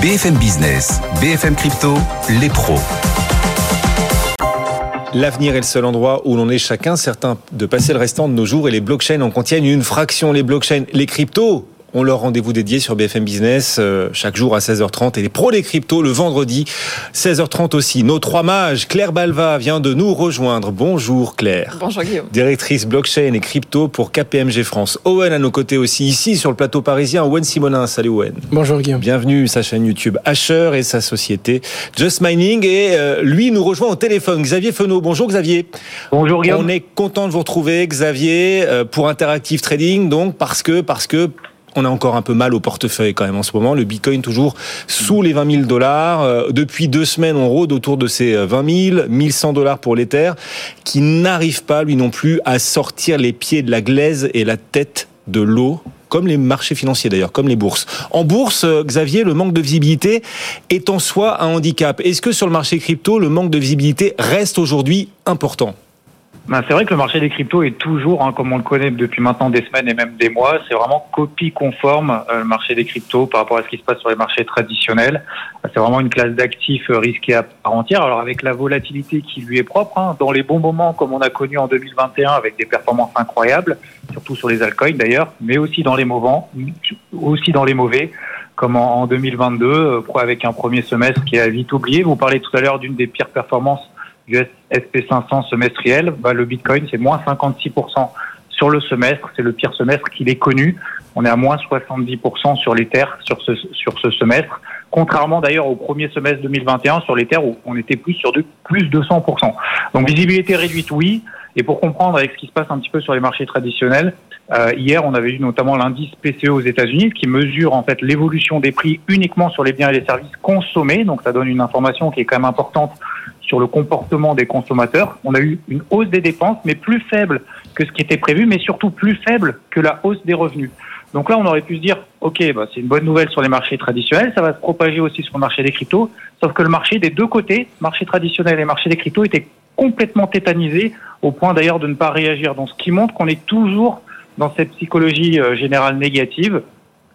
BFM Business, BFM Crypto, les pros. L'avenir est le seul endroit où l'on est chacun certain de passer le restant de nos jours et les blockchains en contiennent une fraction. Les blockchains, les cryptos ont leur rendez-vous dédié sur BFM Business euh, chaque jour à 16h30 et les pros des cryptos le vendredi 16h30 aussi. Nos trois mages, Claire Balva vient de nous rejoindre. Bonjour Claire. Bonjour Guillaume. Directrice blockchain et crypto pour KPMG France. Owen à nos côtés aussi ici sur le plateau parisien. Owen Simonin. Salut Owen. Bonjour Guillaume. Bienvenue sa chaîne YouTube Asher et sa société Just Mining et euh, lui nous rejoint au téléphone. Xavier Fenot. Bonjour Xavier. Bonjour Guillaume. On est content de vous retrouver Xavier euh, pour Interactive Trading donc parce que parce que on a encore un peu mal au portefeuille quand même en ce moment. Le Bitcoin toujours sous les 20 000 dollars. Euh, depuis deux semaines, on rôde autour de ces 20 000, 1100 dollars pour l'Ether, qui n'arrive pas, lui non plus, à sortir les pieds de la glaise et la tête de l'eau comme les marchés financiers d'ailleurs, comme les bourses. En bourse, euh, Xavier, le manque de visibilité est en soi un handicap. Est-ce que sur le marché crypto, le manque de visibilité reste aujourd'hui important? Ben, c'est vrai que le marché des cryptos est toujours, hein, comme on le connaît depuis maintenant des semaines et même des mois, c'est vraiment copie conforme euh, le marché des cryptos par rapport à ce qui se passe sur les marchés traditionnels. C'est vraiment une classe d'actifs euh, risquée à part entière. Alors avec la volatilité qui lui est propre, hein, dans les bons moments comme on a connu en 2021 avec des performances incroyables, surtout sur les altcoins d'ailleurs, mais aussi dans les mauvais, aussi dans les mauvais comme en 2022, euh, avec un premier semestre qui a vite oublié. Vous parlez tout à l'heure d'une des pires performances du SP500 semestriel, bah, le Bitcoin, c'est moins 56% sur le semestre. C'est le pire semestre qu'il ait connu. On est à moins 70% sur les terres sur ce, sur ce semestre. Contrairement d'ailleurs au premier semestre 2021 sur les terres où on était plus sur de plus de 100%. Donc visibilité réduite, oui. Et pour comprendre avec ce qui se passe un petit peu sur les marchés traditionnels, euh, hier on avait eu notamment l'indice PCE aux États-Unis qui mesure en fait l'évolution des prix uniquement sur les biens et les services consommés. Donc ça donne une information qui est quand même importante sur le comportement des consommateurs. On a eu une hausse des dépenses, mais plus faible que ce qui était prévu, mais surtout plus faible que la hausse des revenus. Donc là, on aurait pu se dire, OK, bah, c'est une bonne nouvelle sur les marchés traditionnels, ça va se propager aussi sur le marché des cryptos, sauf que le marché des deux côtés, marché traditionnel et marché des cryptos, était complètement tétanisé, au point d'ailleurs de ne pas réagir. Donc ce qui montre qu'on est toujours dans cette psychologie euh, générale négative,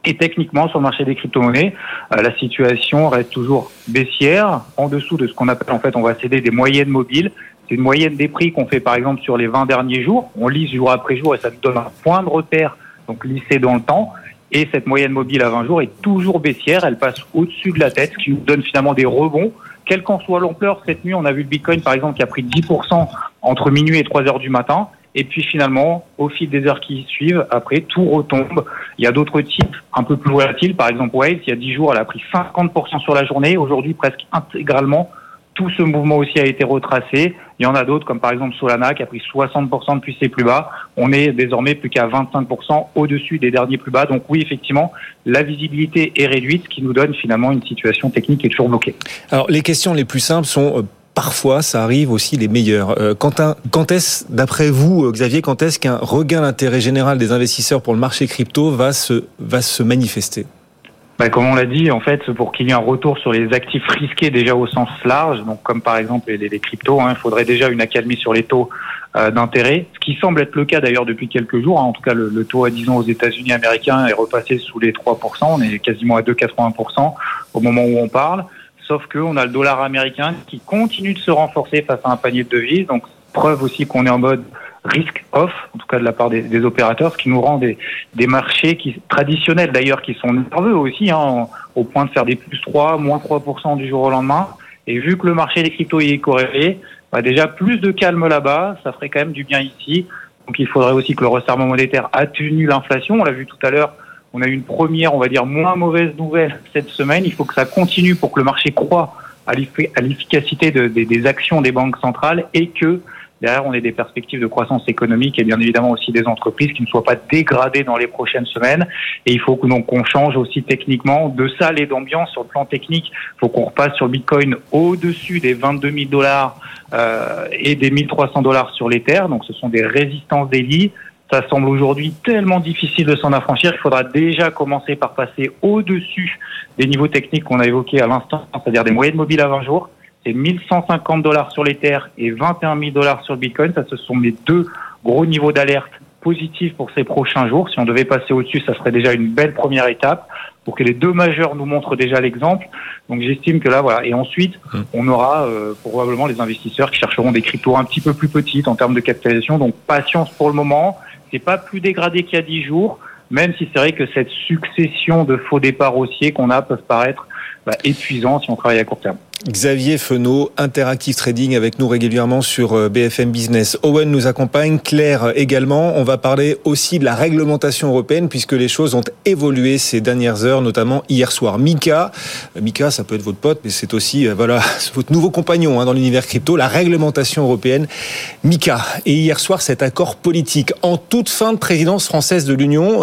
et techniquement, sur le marché des crypto-monnaies, euh, la situation reste toujours baissière, en dessous de ce qu'on appelle, en fait, on va céder des moyennes mobiles. C'est une moyenne des prix qu'on fait, par exemple, sur les 20 derniers jours. On lisse jour après jour et ça nous donne un point de repère, donc lissé dans le temps. Et cette moyenne mobile à 20 jours est toujours baissière. Elle passe au-dessus de la tête, ce qui nous donne finalement des rebonds. Quelle qu'en soit l'ampleur, cette nuit, on a vu le Bitcoin, par exemple, qui a pris 10% entre minuit et 3 heures du matin. Et puis finalement, au fil des heures qui suivent, après, tout retombe. Il y a d'autres types un peu plus volatiles. Par exemple, Waze, il y a 10 jours, elle a pris 50% sur la journée. Aujourd'hui, presque intégralement, tout ce mouvement aussi a été retracé. Il y en a d'autres, comme par exemple Solana, qui a pris 60% depuis ses plus bas. On est désormais plus qu'à 25% au-dessus des derniers plus bas. Donc oui, effectivement, la visibilité est réduite, ce qui nous donne finalement une situation technique qui est toujours bloquée. Alors les questions les plus simples sont euh, parfois, ça arrive aussi les meilleurs. Euh, quand est-ce, d'après vous, euh, Xavier, quand est-ce qu'un regain d'intérêt général des investisseurs pour le marché crypto va se, va se manifester? Bah, comme on l'a dit, en fait, pour qu'il y ait un retour sur les actifs risqués déjà au sens large, donc comme par exemple les, les cryptos, hein, il faudrait déjà une accalmie sur les taux euh, d'intérêt, ce qui semble être le cas d'ailleurs depuis quelques jours. Hein. En tout cas, le, le taux à 10 ans aux États-Unis américains est repassé sous les 3%, on est quasiment à 2,80% au moment où on parle. Sauf qu'on a le dollar américain qui continue de se renforcer face à un panier de devises. Donc, preuve aussi qu'on est en mode risk off, en tout cas de la part des, opérateurs, ce qui nous rend des, des marchés qui, traditionnels d'ailleurs, qui sont nerveux aussi, hein, au point de faire des plus 3, moins 3% du jour au lendemain. Et vu que le marché des cryptos y est corrélé, bah déjà plus de calme là-bas, ça ferait quand même du bien ici. Donc il faudrait aussi que le resserrement monétaire atténue l'inflation. On l'a vu tout à l'heure, on a eu une première, on va dire, moins mauvaise nouvelle cette semaine. Il faut que ça continue pour que le marché croit à l'efficacité des actions des banques centrales et que derrière, on ait des perspectives de croissance économique et bien évidemment aussi des entreprises qui ne soient pas dégradées dans les prochaines semaines. Et il faut que donc qu'on change aussi techniquement de salle et d'ambiance sur le plan technique. Il faut qu'on repasse sur Bitcoin au-dessus des 22 000 dollars euh, et des 1300 dollars sur l'Ether. Donc ce sont des résistances des lits. Ça semble aujourd'hui tellement difficile de s'en affranchir. Il faudra déjà commencer par passer au-dessus des niveaux techniques qu'on a évoqués à l'instant, c'est-à-dire des moyennes mobiles à 20 jours. C'est 1150 dollars sur l'Ether et 21 000 dollars sur le Bitcoin. Ça, ce sont les deux gros niveaux d'alerte positive pour ces prochains jours. Si on devait passer au-dessus, ça serait déjà une belle première étape pour que les deux majeurs nous montrent déjà l'exemple. Donc j'estime que là, voilà. Et ensuite, mmh. on aura euh, probablement les investisseurs qui chercheront des cryptos un petit peu plus petites en termes de capitalisation. Donc patience pour le moment. C'est pas plus dégradé qu'il y a dix jours, même si c'est vrai que cette succession de faux départs haussiers qu'on a peuvent paraître bah, épuisants si on travaille à court terme. Xavier Fenot, Interactive Trading avec nous régulièrement sur euh, BFM Business. Owen nous accompagne, Claire également. On va parler aussi de la réglementation européenne puisque les choses ont évolué ces dernières heures, notamment hier soir. Mika, euh, Mika, ça peut être votre pote, mais c'est aussi euh, voilà votre nouveau compagnon hein, dans l'univers crypto, la réglementation européenne. Mika, et hier soir cet accord politique en toute fin de présidence française de l'Union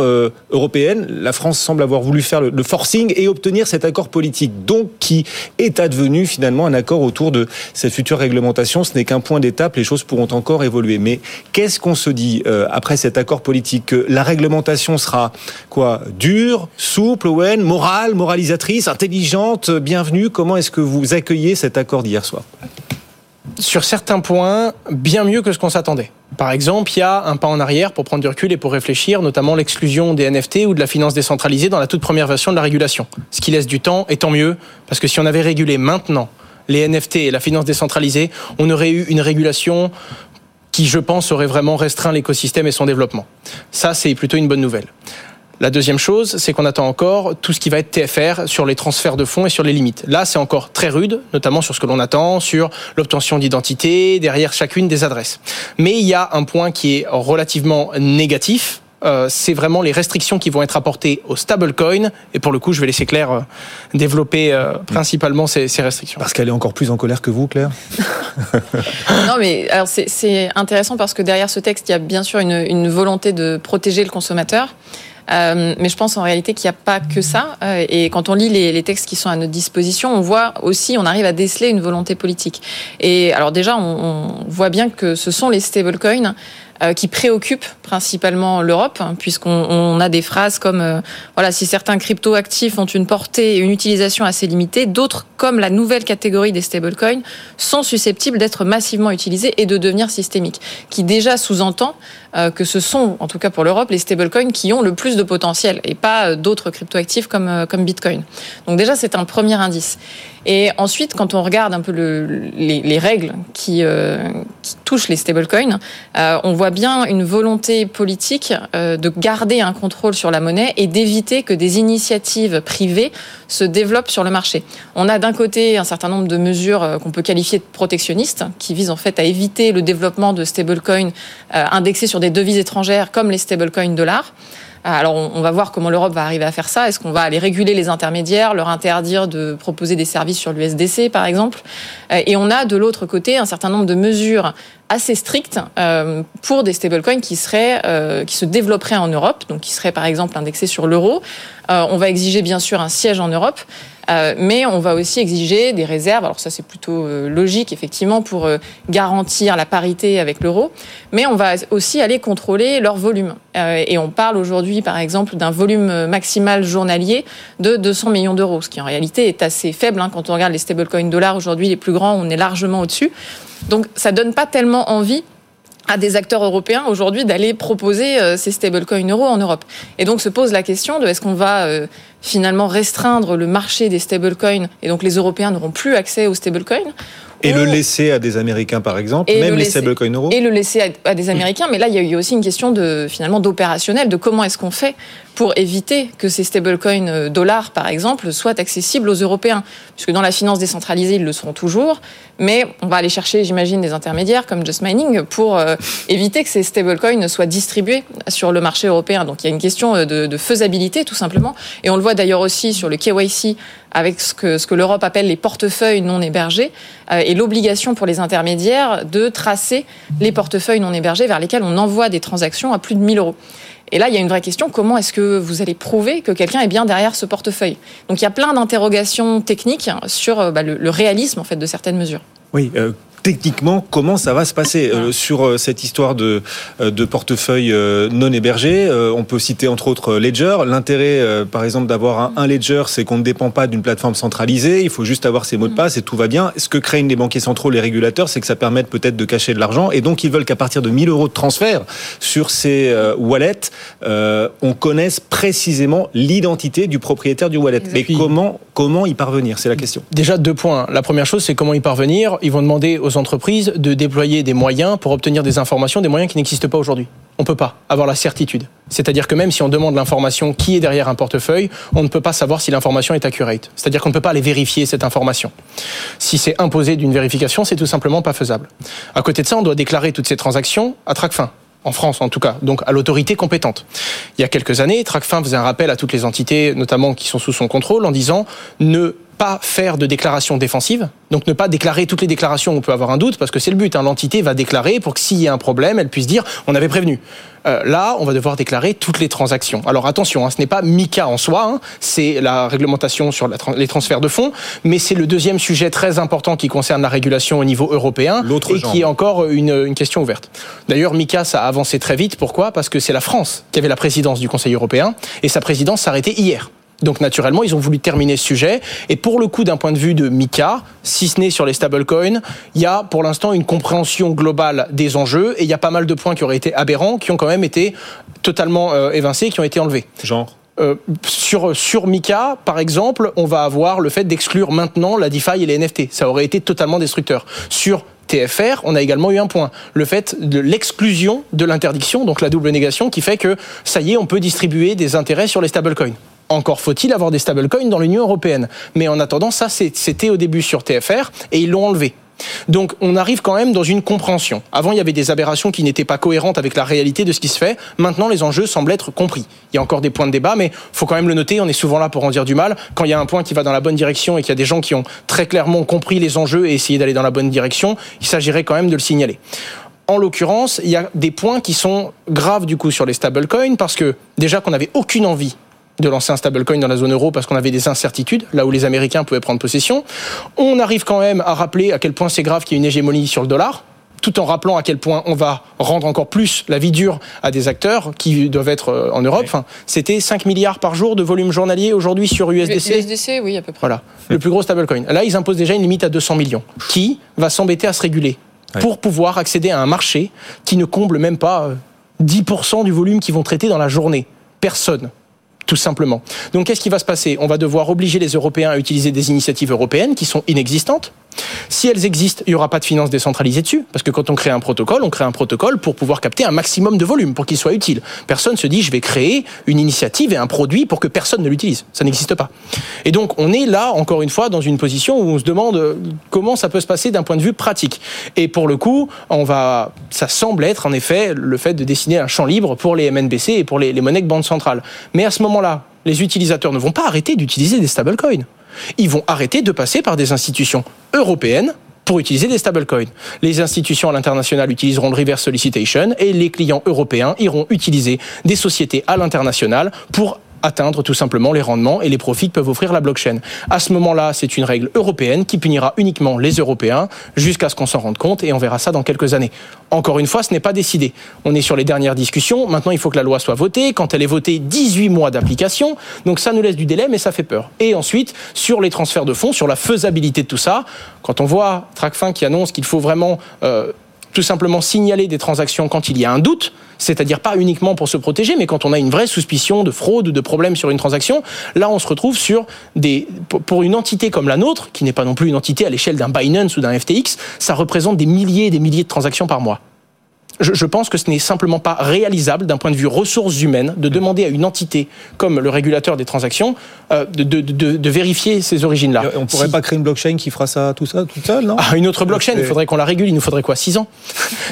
européenne, la France semble avoir voulu faire le, le forcing et obtenir cet accord politique, donc qui est advenu finalement un accord autour de cette future réglementation. Ce n'est qu'un point d'étape, les choses pourront encore évoluer. Mais qu'est-ce qu'on se dit euh, après cet accord politique? Que la réglementation sera quoi? Dure, souple, Owen, morale, moralisatrice, intelligente, bienvenue? Comment est-ce que vous accueillez cet accord d'hier soir? Sur certains points, bien mieux que ce qu'on s'attendait. Par exemple, il y a un pas en arrière pour prendre du recul et pour réfléchir, notamment l'exclusion des NFT ou de la finance décentralisée dans la toute première version de la régulation. Ce qui laisse du temps, et tant mieux, parce que si on avait régulé maintenant les NFT et la finance décentralisée, on aurait eu une régulation qui, je pense, aurait vraiment restreint l'écosystème et son développement. Ça, c'est plutôt une bonne nouvelle. La deuxième chose, c'est qu'on attend encore tout ce qui va être TFR sur les transferts de fonds et sur les limites. Là, c'est encore très rude, notamment sur ce que l'on attend, sur l'obtention d'identité, derrière chacune des adresses. Mais il y a un point qui est relativement négatif, euh, c'est vraiment les restrictions qui vont être apportées au stablecoin. Et pour le coup, je vais laisser Claire euh, développer euh, principalement ces, ces, restrictions. Parce qu'elle est encore plus en colère que vous, Claire? Non, mais alors c'est intéressant parce que derrière ce texte, il y a bien sûr une, une volonté de protéger le consommateur. Euh, mais je pense en réalité qu'il n'y a pas que ça. Euh, et quand on lit les, les, textes qui sont à notre disposition, on voit aussi, on arrive à déceler une volonté politique. Et alors déjà, on, on voit bien que ce sont les stablecoins qui préoccupent principalement l'Europe, hein, puisqu'on on a des phrases comme euh, voilà, si certains crypto-actifs ont une portée et une utilisation assez limitée, d'autres, comme la nouvelle catégorie des stablecoins, sont susceptibles d'être massivement utilisés et de devenir systémiques, qui déjà sous-entend euh, que ce sont, en tout cas pour l'Europe, les stablecoins qui ont le plus de potentiel et pas euh, d'autres cryptoactifs comme, euh, comme Bitcoin. Donc déjà, c'est un premier indice. Et ensuite, quand on regarde un peu le, les, les, règles qui, euh, qui, touchent les stablecoins, euh, on voit bien une volonté politique euh, de garder un contrôle sur la monnaie et d'éviter que des initiatives privées se développent sur le marché. On a d'un côté un certain nombre de mesures qu'on peut qualifier de protectionnistes, qui visent en fait à éviter le développement de stablecoins indexés sur des devises étrangères comme les stablecoins dollars. Alors on va voir comment l'Europe va arriver à faire ça. Est-ce qu'on va aller réguler les intermédiaires, leur interdire de proposer des services sur l'USDC par exemple Et on a de l'autre côté un certain nombre de mesures assez strictes euh, pour des stablecoins qui seraient euh, qui se développeraient en Europe, donc qui seraient par exemple indexés sur l'euro. Euh, on va exiger bien sûr un siège en Europe, euh, mais on va aussi exiger des réserves. Alors ça c'est plutôt euh, logique effectivement pour euh, garantir la parité avec l'euro, mais on va aussi aller contrôler leur volume. et on parle aujourd'hui par exemple d'un volume maximal journalier de 200 millions d'euros, ce qui en réalité est assez faible hein. quand on regarde les stablecoins dollars aujourd'hui les plus grands, on est largement au-dessus. Donc ça donne pas tellement envie à des acteurs européens aujourd'hui d'aller proposer ces stablecoins euros en Europe. Et donc se pose la question de est-ce qu'on va finalement restreindre le marché des stablecoins et donc les Européens n'auront plus accès aux stablecoins et le laisser à des Américains, par exemple, même les stablecoins euros Et le laisser à, à, des Américains. Mais là, il y a eu aussi une question de, finalement, d'opérationnel, de comment est-ce qu'on fait pour éviter que ces stablecoins euh, dollars, par exemple, soient accessibles aux Européens. Puisque dans la finance décentralisée, ils le seront toujours. Mais on va aller chercher, j'imagine, des intermédiaires comme Just Mining pour euh, éviter que ces stablecoins soient distribués sur le marché européen. Donc il y a une question euh, de, de faisabilité, tout simplement. Et on le voit d'ailleurs aussi sur le KYC avec ce que, l'Europe appelle les portefeuilles non hébergés euh, et l'obligation pour les intermédiaires de tracer les portefeuilles non hébergés vers lesquels on envoie des transactions à plus de 1000 euros. Et là, il y a une vraie question, comment est-ce que vous allez prouver que quelqu'un est bien derrière ce portefeuille? Donc il y a plein d'interrogations techniques sur bah, le, le, réalisme en fait de certaines mesures. Oui, euh, techniquement, comment ça va se passer euh, sur euh, cette histoire de, euh, de portefeuille non hébergé On peut citer entre autres Ledger. L'intérêt, par exemple, d'avoir un, Ledger, c'est qu'on ne dépend pas d'une plateforme centralisée. Il faut juste avoir ses mots de passe et tout va bien. Ce que craignent les banquiers centraux, les régulateurs, c'est que ça permette peut-être de cacher de l'argent. Et donc, ils veulent qu'à partir de 1000 euros de transfert sur ces wallets, on connaisse précisément l'identité du propriétaire du wallet. Mais comment, comment y parvenir C'est la question. Déjà, deux points. La première chose, c'est comment y parvenir. Ils vont demander aux entreprises de déployer des moyens pour obtenir des informations, des moyens qui n'existent pas aujourd'hui. On ne peut pas avoir la certitude. C'est-à-dire que même si on demande l'information qui est derrière un portefeuille, on ne peut pas savoir si l'information est accurate. C'est-à-dire qu'on ne peut pas aller vérifier cette information. Si c'est imposé d'une vérification, c'est tout simplement pas faisable. À côté de ça, on doit déclarer toutes ces transactions à Tracfin en France en tout cas, donc à l'autorité compétente. Il y a quelques années, Tracfin faisait un rappel à toutes les entités, notamment qui sont sous son contrôle, en disant ne pas faire de déclaration défensive, donc ne pas déclarer toutes les déclarations où on peut avoir un doute, parce que c'est le but. Hein. L'entité va déclarer pour que s'il y a un problème, elle puisse dire on avait prévenu. Euh, là, on va devoir déclarer toutes les transactions. Alors attention, hein, ce n'est pas MICA en soi, hein, c'est la réglementation sur les transferts de fonds, mais c'est le deuxième sujet très important qui concerne la régulation au niveau européen et qui est encore une, une question ouverte. D'ailleurs, MICA, ça a avancé très vite. Pourquoi? Parce que c'est la France qui avait la présidence du Conseil européen et sa présidence s'arrêtait hier. Donc naturellement, ils ont voulu terminer ce sujet. Et pour le coup, d'un point de vue de Mika, si ce n'est sur les stablecoins, il y a pour l'instant une compréhension globale des enjeux et il y a pas mal de points qui auraient été aberrants, qui ont quand même été totalement euh, évincés, qui ont été enlevés. Genre euh, sur, sur Mika, par exemple, on va avoir le fait d'exclure maintenant la DeFi et les NFT. Ça aurait été totalement destructeur. Sur TFR, on a également eu un point. Le fait de l'exclusion de l'interdiction, donc la double négation, qui fait que ça y est, on peut distribuer des intérêts sur les stablecoins. Encore faut-il avoir des stablecoins dans l'Union européenne. Mais en attendant, ça, c'était au début sur TFR et ils l'ont enlevé. Donc on arrive quand même dans une compréhension. Avant, il y avait des aberrations qui n'étaient pas cohérentes avec la réalité de ce qui se fait. Maintenant, les enjeux semblent être compris. Il y a encore des points de débat, mais faut quand même le noter. On est souvent là pour en dire du mal. Quand il y a un point qui va dans la bonne direction et qu'il y a des gens qui ont très clairement compris les enjeux et essayé d'aller dans la bonne direction, il s'agirait quand même de le signaler. En l'occurrence, il y a des points qui sont graves du coup sur les stablecoins parce que déjà qu'on n'avait aucune envie de lancer un stablecoin dans la zone euro parce qu'on avait des incertitudes, là où les Américains pouvaient prendre possession. On arrive quand même à rappeler à quel point c'est grave qu'il y ait une hégémonie sur le dollar tout en rappelant à quel point on va rendre encore plus la vie dure à des acteurs qui doivent être euh, en Europe. Enfin, C'était 5 milliards par jour de volume journalier aujourd'hui sur USDC. USDC, oui, à peu près. Voilà, le plus gros stablecoin. Là, ils imposent déjà une limite à 200 millions. Qui va s'embêter à se réguler pour pouvoir accéder à un marché qui ne comble même pas 10% euh, du volume qu'ils vont traiter dans la journée Personne tout simplement. Donc qu'est-ce qui va se passer? On va devoir obliger les Européens à utiliser des initiatives européennes qui sont inexistantes. Si elles existent, il n'y aura pas de finances décentralisées dessus, parce que quand on crée un protocole, on crée un protocole pour pouvoir capter un maximum de volume, pour qu'il soit utile. Personne se dit, je vais créer une initiative et un produit pour que personne ne l'utilise. Ça n'existe pas. Et donc, on est là, encore une fois, dans une position où on se demande euh, comment ça peut se passer d'un point de vue pratique. Et pour le coup, on va, ça semble être, en effet, le fait de dessiner un champ libre pour les MNBC et pour les, monnaies de banque centrale. Mais à ce moment-là, les utilisateurs ne vont pas arrêter d'utiliser des stablecoins. Ils vont arrêter de passer par des institutions européennes pour utiliser des stablecoins. Les institutions à l'international utiliseront le reverse solicitation et les clients européens iront utiliser des sociétés à l'international pour atteindre tout simplement les rendements et les profits que peuvent offrir la blockchain. À ce moment-là, c'est une règle européenne qui punira uniquement les Européens jusqu'à ce qu'on s'en rende compte et on verra ça dans quelques années. Encore une fois, ce n'est pas décidé. On est sur les dernières discussions. Maintenant, il faut que la loi soit votée. Quand elle est votée, 18 mois d'application. Donc ça nous laisse du délai, mais ça fait peur. Et ensuite, sur les transferts de fonds, sur la faisabilité de tout ça, quand on voit Tracfin qui annonce qu'il faut vraiment euh, tout simplement signaler des transactions quand il y a un doute, c'est-à-dire pas uniquement pour se protéger, mais quand on a une vraie suspicion de fraude ou de problème sur une transaction, là on se retrouve sur des pour une entité comme la nôtre, qui n'est pas non plus une entité à l'échelle d'un Binance ou d'un FTX, ça représente des milliers et des milliers de transactions par mois je, pense que ce n'est simplement pas réalisable d'un point de vue ressources humaines de demander à une entité comme le régulateur des transactions euh, de, de, de, de, vérifier ces origines-là. On pourrait pas créer une blockchain qui fera ça tout ça toute seule, non? Ah, Une autre blockchain, il faudrait qu'on la régule. Il nous faudrait quoi Six ans?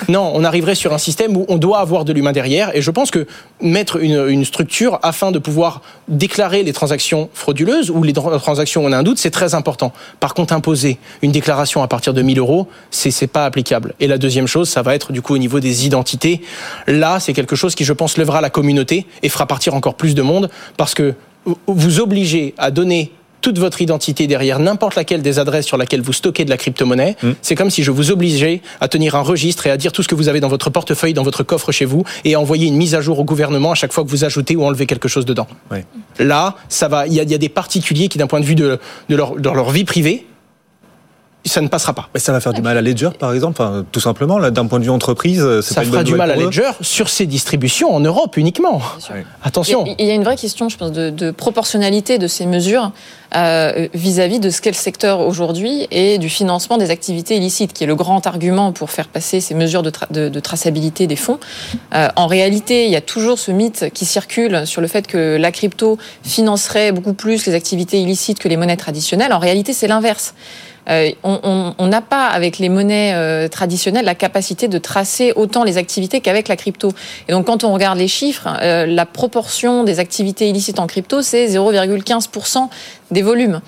Non, on arriverait sur un système où on doit avoir de l'humain derrière. Et je pense que mettre une, une, structure afin de pouvoir déclarer les transactions frauduleuses ou les transactions où on a un doute, c'est très important. Par contre, imposer une déclaration à partir de 1000 euros, c'est pas applicable. Et la deuxième chose, ça va être du coup au niveau des identités. Là, c'est quelque chose qui, je pense, lèvera la communauté et fera partir encore plus de monde parce que vous obligez à donner toute votre identité derrière n'importe laquelle des adresses sur laquelle vous stockez de la crypto-monnaie. Mm. C'est comme si je vous obligeais à tenir un registre et à dire tout ce que vous avez dans votre portefeuille, dans votre coffre chez vous, et à envoyer une mise à jour au gouvernement à chaque fois que vous ajoutez ou enlevez quelque chose dedans. Ouais. Là, ça va. Il y, a- il y a des particuliers qui, d'un point de vue de, de leur, de leur vie privée, ça ne passera pas. Mais ça va faire du mal à Ledger, par exemple, enfin, tout simplement, d'un point de vue entreprise, Ça pas une fera bonne du mal à eux. Ledger sur ses distributions en Europe uniquement. Attention. Il y a une vraie question, je pense, de, de proportionnalité de ces mesures euh, vis-à-vis de ce qu'est le secteur aujourd'hui et du financement des activités illicites, qui est le grand argument pour faire passer ces mesures de, tra- de- de traçabilité des fonds. Euh, en réalité, il y a toujours ce mythe qui circule sur le fait que la crypto financerait beaucoup plus les activités illicites que les monnaies traditionnelles. En réalité, c'est l'inverse. Euh, on- n'a pas avec les monnaies euh, traditionnelles la capacité de tracer autant les activités qu'avec la crypto. Et donc quand on regarde les chiffres, euh, la proportion des activités illicites en crypto, c'est 0,15% des volumes.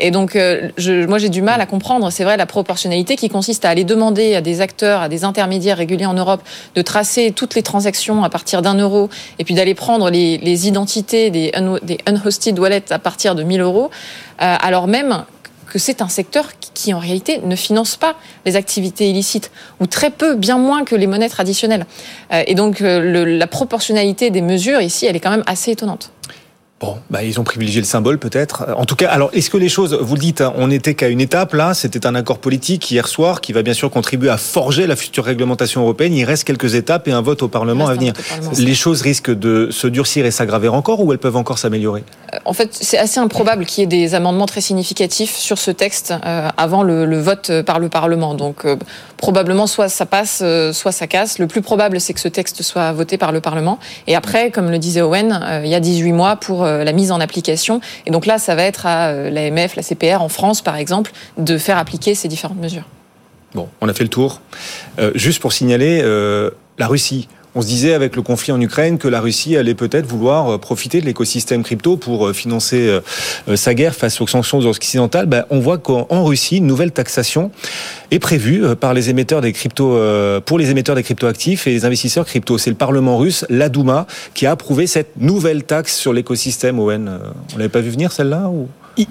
Et donc, je, moi, j'ai du mal à comprendre, c'est vrai, la proportionnalité qui consiste à aller demander à des acteurs, à des intermédiaires réguliers en Europe de tracer toutes les transactions à partir d'un euro et puis d'aller prendre les, identités des, un- unhosted wallets à partir de 1000 euros, alors même que c'est un secteur qui, en réalité ne finance pas les activités illicites ou très peu, bien moins que les monnaies traditionnelles. Euh, et donc euh, la proportionnalité des mesures ici, elle est quand même assez étonnante. Bon, bah, ils ont privilégié le symbole peut-être. En tout cas, alors est-ce que les choses, vous le dites, hein, on n'était qu'à une étape là, c'était un accord politique hier soir qui va bien sûr contribuer à forger la future réglementation européenne. Il reste quelques étapes et un vote au Parlement à venir. Parlement. Les choses risquent de se durcir et s'aggraver encore ou elles peuvent encore s'améliorer? En fait, c'est assez improbable qu'il y ait des amendements très significatifs sur ce texte euh, avant le, le vote par le Parlement. Donc euh, probablement soit ça passe, euh, soit ça casse. Le plus probable, c'est que ce texte soit voté par le Parlement. Et après, comme le disait Owen, euh, il y a 18 mois pour euh, la mise en application. Et donc là, ça va être à l'AMF, la CPR en France, par exemple, de faire appliquer ces différentes mesures. Bon, on a fait le tour. Juste pour signaler la Russie. On se disait avec le conflit en Ukraine que la Russie allait peut-être vouloir euh, profiter de l'écosystème crypto pour euh, financer euh, sa guerre face aux sanctions occidentales. Ben, on voit qu'en en Russie, une nouvelle taxation est prévue par les émetteurs des crypto pour les émetteurs des cryptoactifs et les investisseurs crypto. C'est le Parlement russe, la Douma, qui a approuvé cette nouvelle taxe sur l'écosystème. Euh, on l'avait pas vu venir celle-là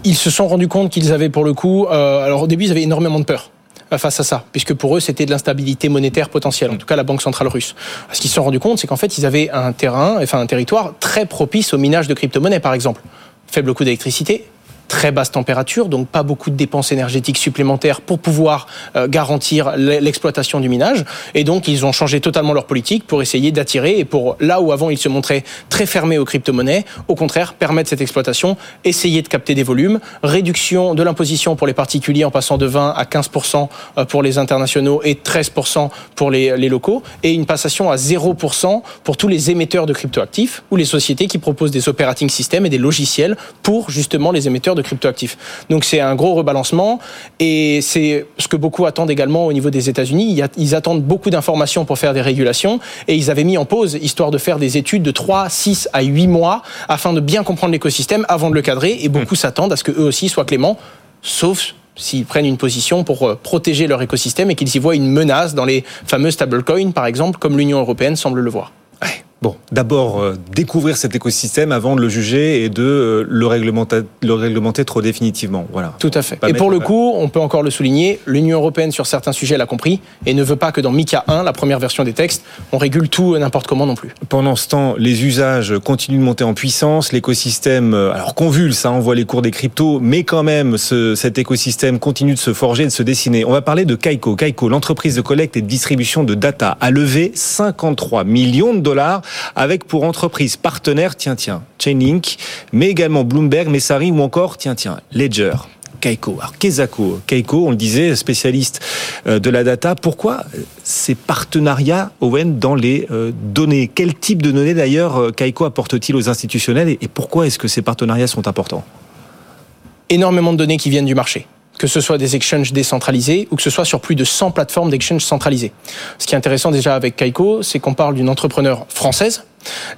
Ils- se sont rendus compte qu'ils avaient pour le coup, alors au début ils avaient énormément de peur face à ça, puisque pour eux c'était de l'instabilité monétaire potentielle, en tout cas la banque centrale russe. Ce qu'ils se sont rendus compte, c'est qu'en fait ils avaient un terrain, enfin un territoire très propice au minage de crypto-monnaies par exemple. Faible coût d'électricité, très basse température, donc pas beaucoup de dépenses énergétiques supplémentaires pour pouvoir euh, garantir l'exploitation du minage. Et donc, ils ont changé totalement leur politique pour essayer d'attirer et pour là où avant ils se montraient très fermés aux crypto-monnaies, au contraire, permettre cette exploitation, essayer de capter des volumes, réduction de l'imposition pour les particuliers en passant de 20 à 15% pour les internationaux et 13% pour les, les locaux, et une passation à 0% pour tous les émetteurs de cryptoactifs ou les sociétés qui proposent des operating systems et des logiciels pour justement les émetteurs de cryptoactifs. Donc c'est un gros rebalancement et c'est ce que beaucoup attendent également au niveau des États-Unis. Ils attendent beaucoup d'informations pour faire des régulations et ils avaient mis en pause histoire de faire des études de 3, 6 à 8 mois afin de bien comprendre l'écosystème avant de le cadrer et beaucoup s'attendent à ce que eux aussi soient cléments, sauf s'ils prennent une position pour euh, protéger leur écosystème et qu'ils y voient une menace dans les fameux stablecoins, par exemple, comme l'Union européenne semble le voir. Bon, d'abord euh, découvrir cet écosystème avant de le juger et de euh, le, réglementer, le réglementer trop définitivement. Voilà. Tout à fait. Et pour le coup, on peut encore le souligner, l'Union européenne sur certains sujets l'a compris et ne veut pas que dans MICA 1, la première version des textes, on régule tout n'importe comment non plus. Pendant ce temps, les usages continuent de monter en puissance, l'écosystème, euh, alors convulse, ça envoie les cours des cryptos, mais quand même, ce, cet écosystème continue de se forger, de se dessiner. On va parler de Kaiko. Kaiko, l'entreprise de collecte et de distribution de data, a levé 53 millions de dollars avec pour entreprise partenaire, tiens, tiens, Chainlink, mais également Bloomberg, Messari ou encore, tiens, tiens, Ledger. Kaiko. Alors, Kezako, Kaiko, on le disait, spécialiste euh, de la data. Pourquoi ces partenariats, Owen, dans les euh, données? Quel type de données, d'ailleurs, euh, Kaiko apporte-t-il aux institutionnels et pourquoi est-ce que ces partenariats sont importants? Énormément de données qui viennent du marché que ce soit des exchanges décentralisés ou que ce soit sur plus de 100 plateformes d'exchange centralisées. Ce qui est intéressant déjà avec Kaiko, c'est qu'on parle d'une entrepreneur française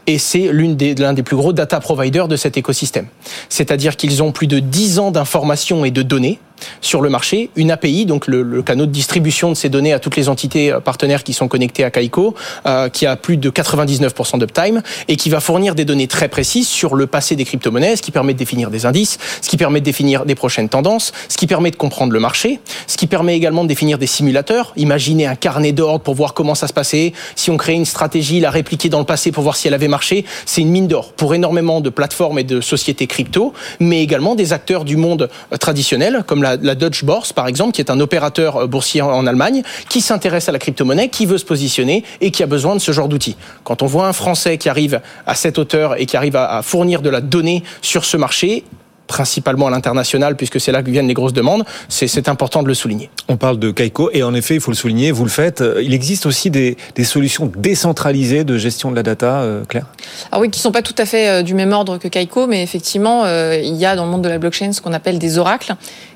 et c'est l'une des, l'un des plus gros data providers de cet écosystème. C'est-à-dire qu'ils ont plus de 10 ans d'informations et de données sur le marché une API, donc le, le, canal de distribution de ces données à toutes les entités partenaires qui sont connectées à Kaiko, euh, qui a plus de 99% d'uptime et qui va fournir des données très précises sur le passé des crypto-monnaies, ce qui permet de définir des indices, ce qui permet de définir des prochaines tendances, ce qui permet de comprendre le marché, ce qui permet également de définir des simulateurs. Imaginez un carnet d'ordre pour voir comment ça se passait. Si on crée une stratégie, la répliquer dans le passé pour voir si elle avait marché, c'est une mine d'or pour énormément de plateformes et de sociétés crypto, mais également des acteurs du monde euh, traditionnel, comme la, la Deutsche Börse par exemple, qui est un opérateur euh, boursier en Allemagne, qui s'intéresse à la crypto-monnaie, qui veut se positionner et qui a besoin de ce genre d'outils. Quand on voit un Français qui arrive à cette hauteur et qui arrive à fournir de la donnée sur ce marché, principalement à l'international, puisque c'est là que viennent les grosses demandes, c'est important de le souligner. On parle de Kaiko, et en effet, il faut le souligner, vous le faites, euh, il existe aussi des, des solutions décentralisées de gestion de la data, euh, Claire? Ah oui, qui ne sont pas tout à fait euh, du même ordre que Kaiko, mais effectivement, il y a dans le monde de la blockchain ce qu'on appelle des oracles,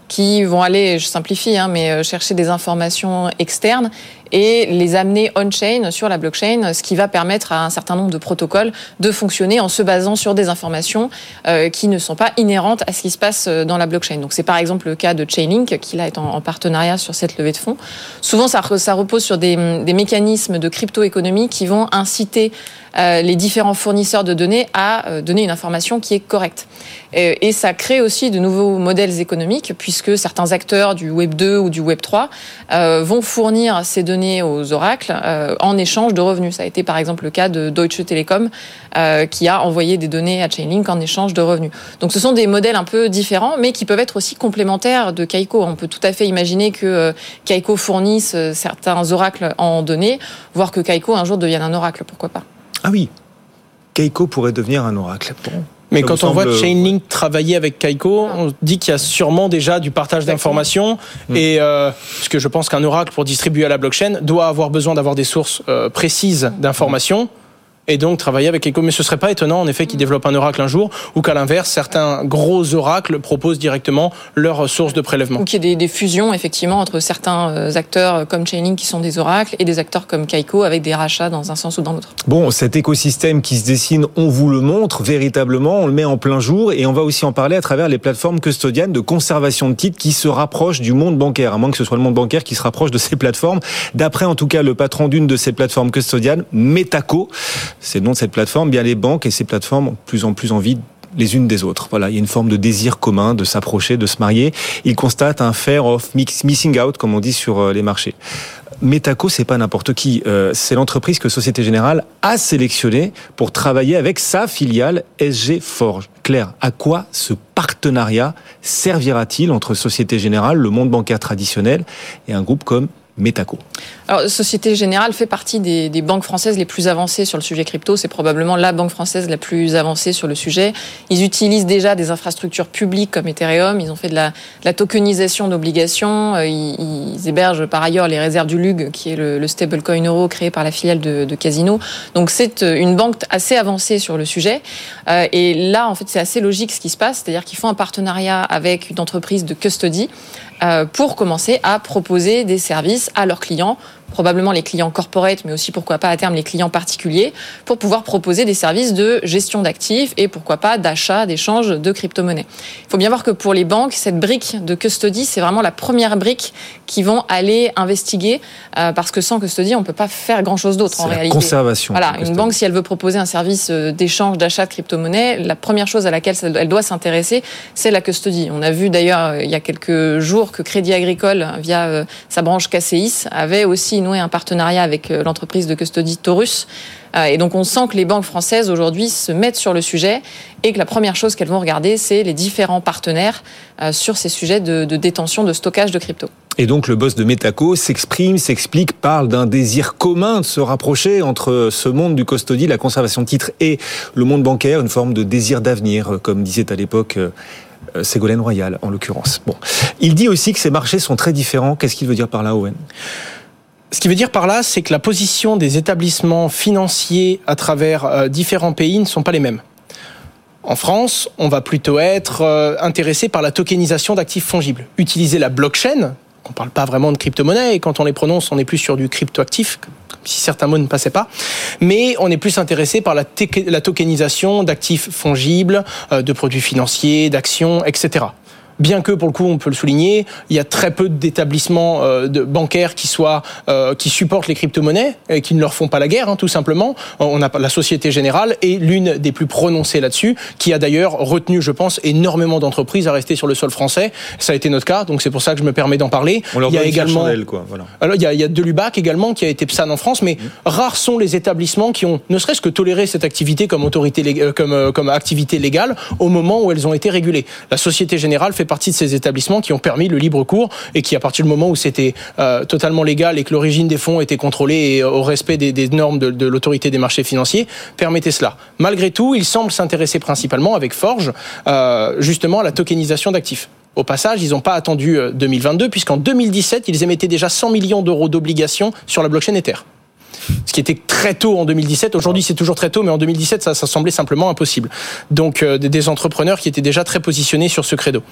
qui vont aller, je simplifie, hein, mais chercher des informations externes et les amener on-chain sur la blockchain, ce qui va permettre à un certain nombre de protocoles de fonctionner en se basant sur des informations euh, qui ne sont pas inhérentes à ce qui se passe euh, dans la blockchain. Donc c'est par exemple le cas de Chainlink qui là est en, partenariat sur cette levée de fonds. Souvent ça, repose sur des, des mécanismes de crypto-économie qui vont inciter euh, les différents fournisseurs de données à donner une information qui est correcte. Et, ça crée aussi de nouveaux modèles économiques puisque certains acteurs du Web 2 ou du Web 3 euh, vont fournir ces données aux oracles euh, en échange de revenus. Ça a été par exemple le cas de Deutsche Telekom euh, qui a envoyé des données à Chainlink en échange de revenus. Donc ce sont des modèles un peu différents, mais qui peuvent être aussi complémentaires de Kaiko. On peut tout à fait imaginer que euh, Kaiko fournisse certains oracles en données, voire que Kaiko un jour devienne un oracle, pourquoi pas. Ah oui, Kaiko pourrait devenir un oracle. Bon. Mais quand on voit Chainlink travailler avec Kaiko, on dit qu'il y a sûrement déjà du partage d'informations. Mm. Et euh, parce que je pense qu'un oracle pour distribuer à la blockchain doit avoir besoin d'avoir des sources euh, précises d'informations et donc travailler avec Echo. Mais ce serait pas étonnant, en effet, qu'ils développent un oracle un jour, ou qu'à l'inverse, certains gros oracles proposent directement leur source de prélèvement. Ou qu'il y ait des, fusions, effectivement, entre certains euh, acteurs comme Chainlink qui sont des oracles et des acteurs comme Kaiko avec des rachats dans un sens ou dans l'autre. Bon, cet écosystème qui se dessine, on vous le montre véritablement, on le met en plein jour et on va aussi en parler à travers les plateformes custodiennes de conservation de titres qui se rapprochent du monde bancaire, à moins que ce soit le monde bancaire qui se rapproche de ces plateformes. D'après en tout cas le patron d'une de ces plateformes custodiennes, Metaco, c'est le nom de cette plateforme, bien les banques et ces plateformes ont de plus en plus envie les unes des autres. Voilà, il y a une forme de désir commun de s'approcher, de se marier. Ils constatent un fair of missing out, comme on dit sur euh, les marchés. Metaco, c'est pas n'importe qui. Euh, c'est l'entreprise que Société Générale a sélectionnée pour travailler avec sa filiale SG Forge. Claire, à quoi ce partenariat servira-t-il entre Société Générale, le monde bancaire traditionnel, et un groupe comme Alors, Société Générale fait partie des, banques françaises les plus avancées sur le sujet crypto. C'est probablement la banque française la plus avancée sur le sujet. ils utilisent déjà des infrastructures publiques comme Ethereum. Ils ont fait de la, tokenisation d'obligations. Euh, ils, hébergent par ailleurs les réserves du LUG, qui est le, le stablecoin euro créé par la filiale de, Casino. Donc c'est euh, une banque assez avancée sur le sujet. Euh, et là, en fait, c'est assez logique ce qui se passe. C'est-à-dire qu'ils font un partenariat avec une entreprise de custody pour commencer à proposer des services à leurs clients probablement les clients corporate, mais aussi pourquoi pas à terme les clients particuliers, pour pouvoir proposer des services de gestion d'actifs et pourquoi pas d'achat, d'échange de crypto-monnaies. Il faut bien voir que pour les banques, cette brique de custody, c'est vraiment la première brique qu'ils vont aller investiguer, euh, parce que sans custody, on peut pas faire grand-chose d'autre en réalité. Conservation. Voilà, une banque, si elle veut proposer un service euh, d'échange, d'achat de crypto-monnaies, la première chose à laquelle elle doit s'intéresser, c'est la custody. On a vu d'ailleurs euh, il y a quelques jours que Crédit Agricole, via sa branche KCIS, avait aussi noué un partenariat avec euh, l'entreprise de custody Taurus. Euh, et donc on sent que les banques françaises aujourd'hui se mettent sur le sujet et que la première chose qu'elles vont regarder, c'est les différents partenaires euh, sur ces sujets de, de détention, de stockage de crypto. Et donc le boss de Metaco s'exprime, s'explique, parle d'un désir commun de se rapprocher entre ce monde du custody, la conservation de titres, et le monde bancaire, une forme de désir d'avenir, comme disait à l'époque Ségolène Royal, en l'occurrence. Bon. Il dit aussi que ces marchés sont très différents. Qu'est-ce qu'il veut dire par là, Owen? Ce qui veut dire par là, c'est que la position des établissements financiers à travers euh, différents pays ne sont pas les mêmes. En France, on va plutôt être euh, intéressé par la tokenisation d'actifs fongibles. Utiliser la blockchain, on ne parle pas vraiment de crypto-monnaie, et quand on les prononce, on est plus sur du crypto-actif, comme si certains mots ne passaient pas. Mais on est plus intéressé par la, tokenisation d'actifs fongibles, euh, de produits financiers, d'actions, etc. bien que pour le coup, on peut le souligner, il y a très peu d'établissements euh, bancaires qui soient euh, qui supportent les crypto-monnaies et qui ne leur font pas la guerre, hein, tout simplement. On a la Société Générale est l'une des plus prononcées là-dessus, qui a d'ailleurs retenu, je pense, énormément d'entreprises à rester sur le sol français. Ça a été notre cas, donc c'est pour ça que je me permets d'en parler. On leur il y a également, quoi, voilà. alors il y a, il y a Delubac également qui a été PSAN en France, mais rares sont les établissements qui ont ne serait-ce que toléré cette activité comme autorité comme euh, comme activité légale au moment où elles ont été régulées. La Société Générale fait partie de ces établissements qui ont permis le libre cours et qui à partir du moment où c'était euh, totalement légal et que l'origine des fonds était contrôlée et euh, au respect des, normes de, l'autorité des marchés financiers permettait cela. Malgré tout, il semble s'intéresser principalement avec Forge euh, justement à la tokenisation d'actifs. Au passage, ils n'ont pas attendu euh, 2022, puisqu'en 2017, ils émettaient déjà 100 millions d'euros d'obligations sur la blockchain Ether. Ce qui était très tôt en 2017. Aujourd'hui, c'est toujours très tôt, mais en 2017, ça, semblait simplement impossible. Donc, euh, des- des entrepreneurs qui étaient déjà très positionnés sur ce credo.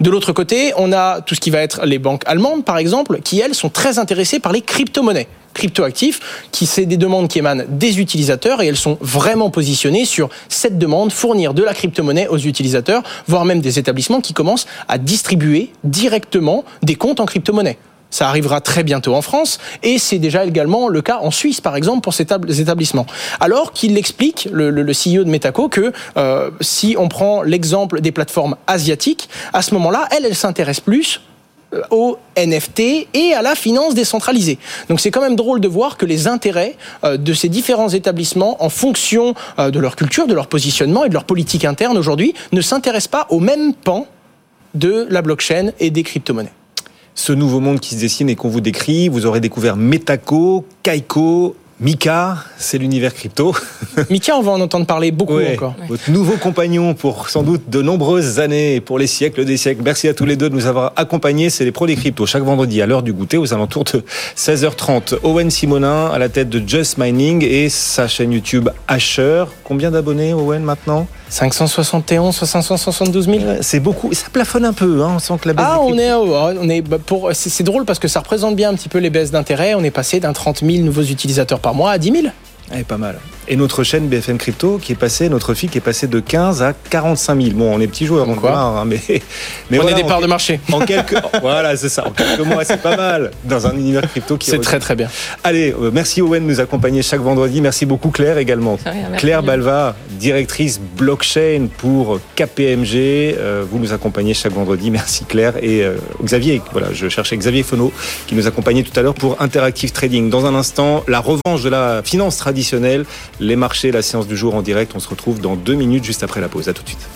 De l'autre côté, on a tout ce qui va être les banques allemandes, par exemple, qui, elles, sont très intéressées par les crypto-monnaies cryptoactifs, qui c'est des demandes qui émanent des utilisateurs et elles sont vraiment positionnées sur cette demande, fournir de la crypto-monnaie aux utilisateurs, voire même des établissements qui commencent à distribuer directement des comptes en crypto-monnaie. Ça arrivera très bientôt en France et c'est déjà également le cas en Suisse, par exemple, pour ces tab- ces établissements. Alors qu'il explique, le, CEO de Metaco, que euh, si on prend l'exemple des plateformes asiatiques, à ce moment-là, elles, elles s'intéressent plus euh, aux NFT et à la finance décentralisée. Donc c'est quand même drôle de voir que les intérêts euh, de ces différents établissements, en fonction de leur culture, de leur positionnement et de leur politique interne aujourd'hui, ne s'intéressent pas au même pan de la blockchain et des crypto-monnaies. Ce nouveau monde qui se dessine et qu'on vous décrit, vous aurez découvert Metaco, Kaiko, Mika, c'est l'univers crypto. Mika, on va en entendre parler beaucoup Ouais. encore. Votre nouveau compagnon pour sans doute de nombreuses années et pour les siècles des siècles. Merci à tous les deux de nous avoir accompagnés. C'est les pros des cryptos chaque vendredi à l'heure du goûter aux alentours de 16h30. Owen Simonin à la tête de Just Mining et sa chaîne YouTube Asher. Combien d'abonnés Owen maintenant? 571, 572 000 C'est beaucoup. Ça plafonne un peu. Hein. On sent que la baisse Ah, on est, oh, on est bah, pour. C'est c'est drôle parce que ça représente bien un petit peu les baisses d'intérêt. On est passé d'un 30 000 nouveaux utilisateurs par mois à 10 000. Ouais, pas mal. Et notre chaîne BFM Crypto qui est passée, notre fille qui est passée de 15 à 45 000. Bon, on est petits joueurs, on quoi. hein, mais, mais on voilà, est des en- parts de marché. En quelques, voilà, c'est ça. En quelques mois, c'est pas mal dans un univers crypto qui. C'est très très bien. Allez, euh, merci Owen de nous accompagner chaque vendredi. Merci beaucoup Claire également. Rien, Claire. Balva, directrice blockchain pour KPMG. Euh, vous nous accompagnez chaque vendredi. Merci Claire et euh, Xavier. Voilà, je cherchais Xavier Fono qui nous accompagnait tout à l'heure pour Interactive Trading. Dans un instant, la revanche de la finance traditionnelle, les marchés, la séance du jour en direct. On se retrouve dans deux minutes juste après la pause. À tout de suite.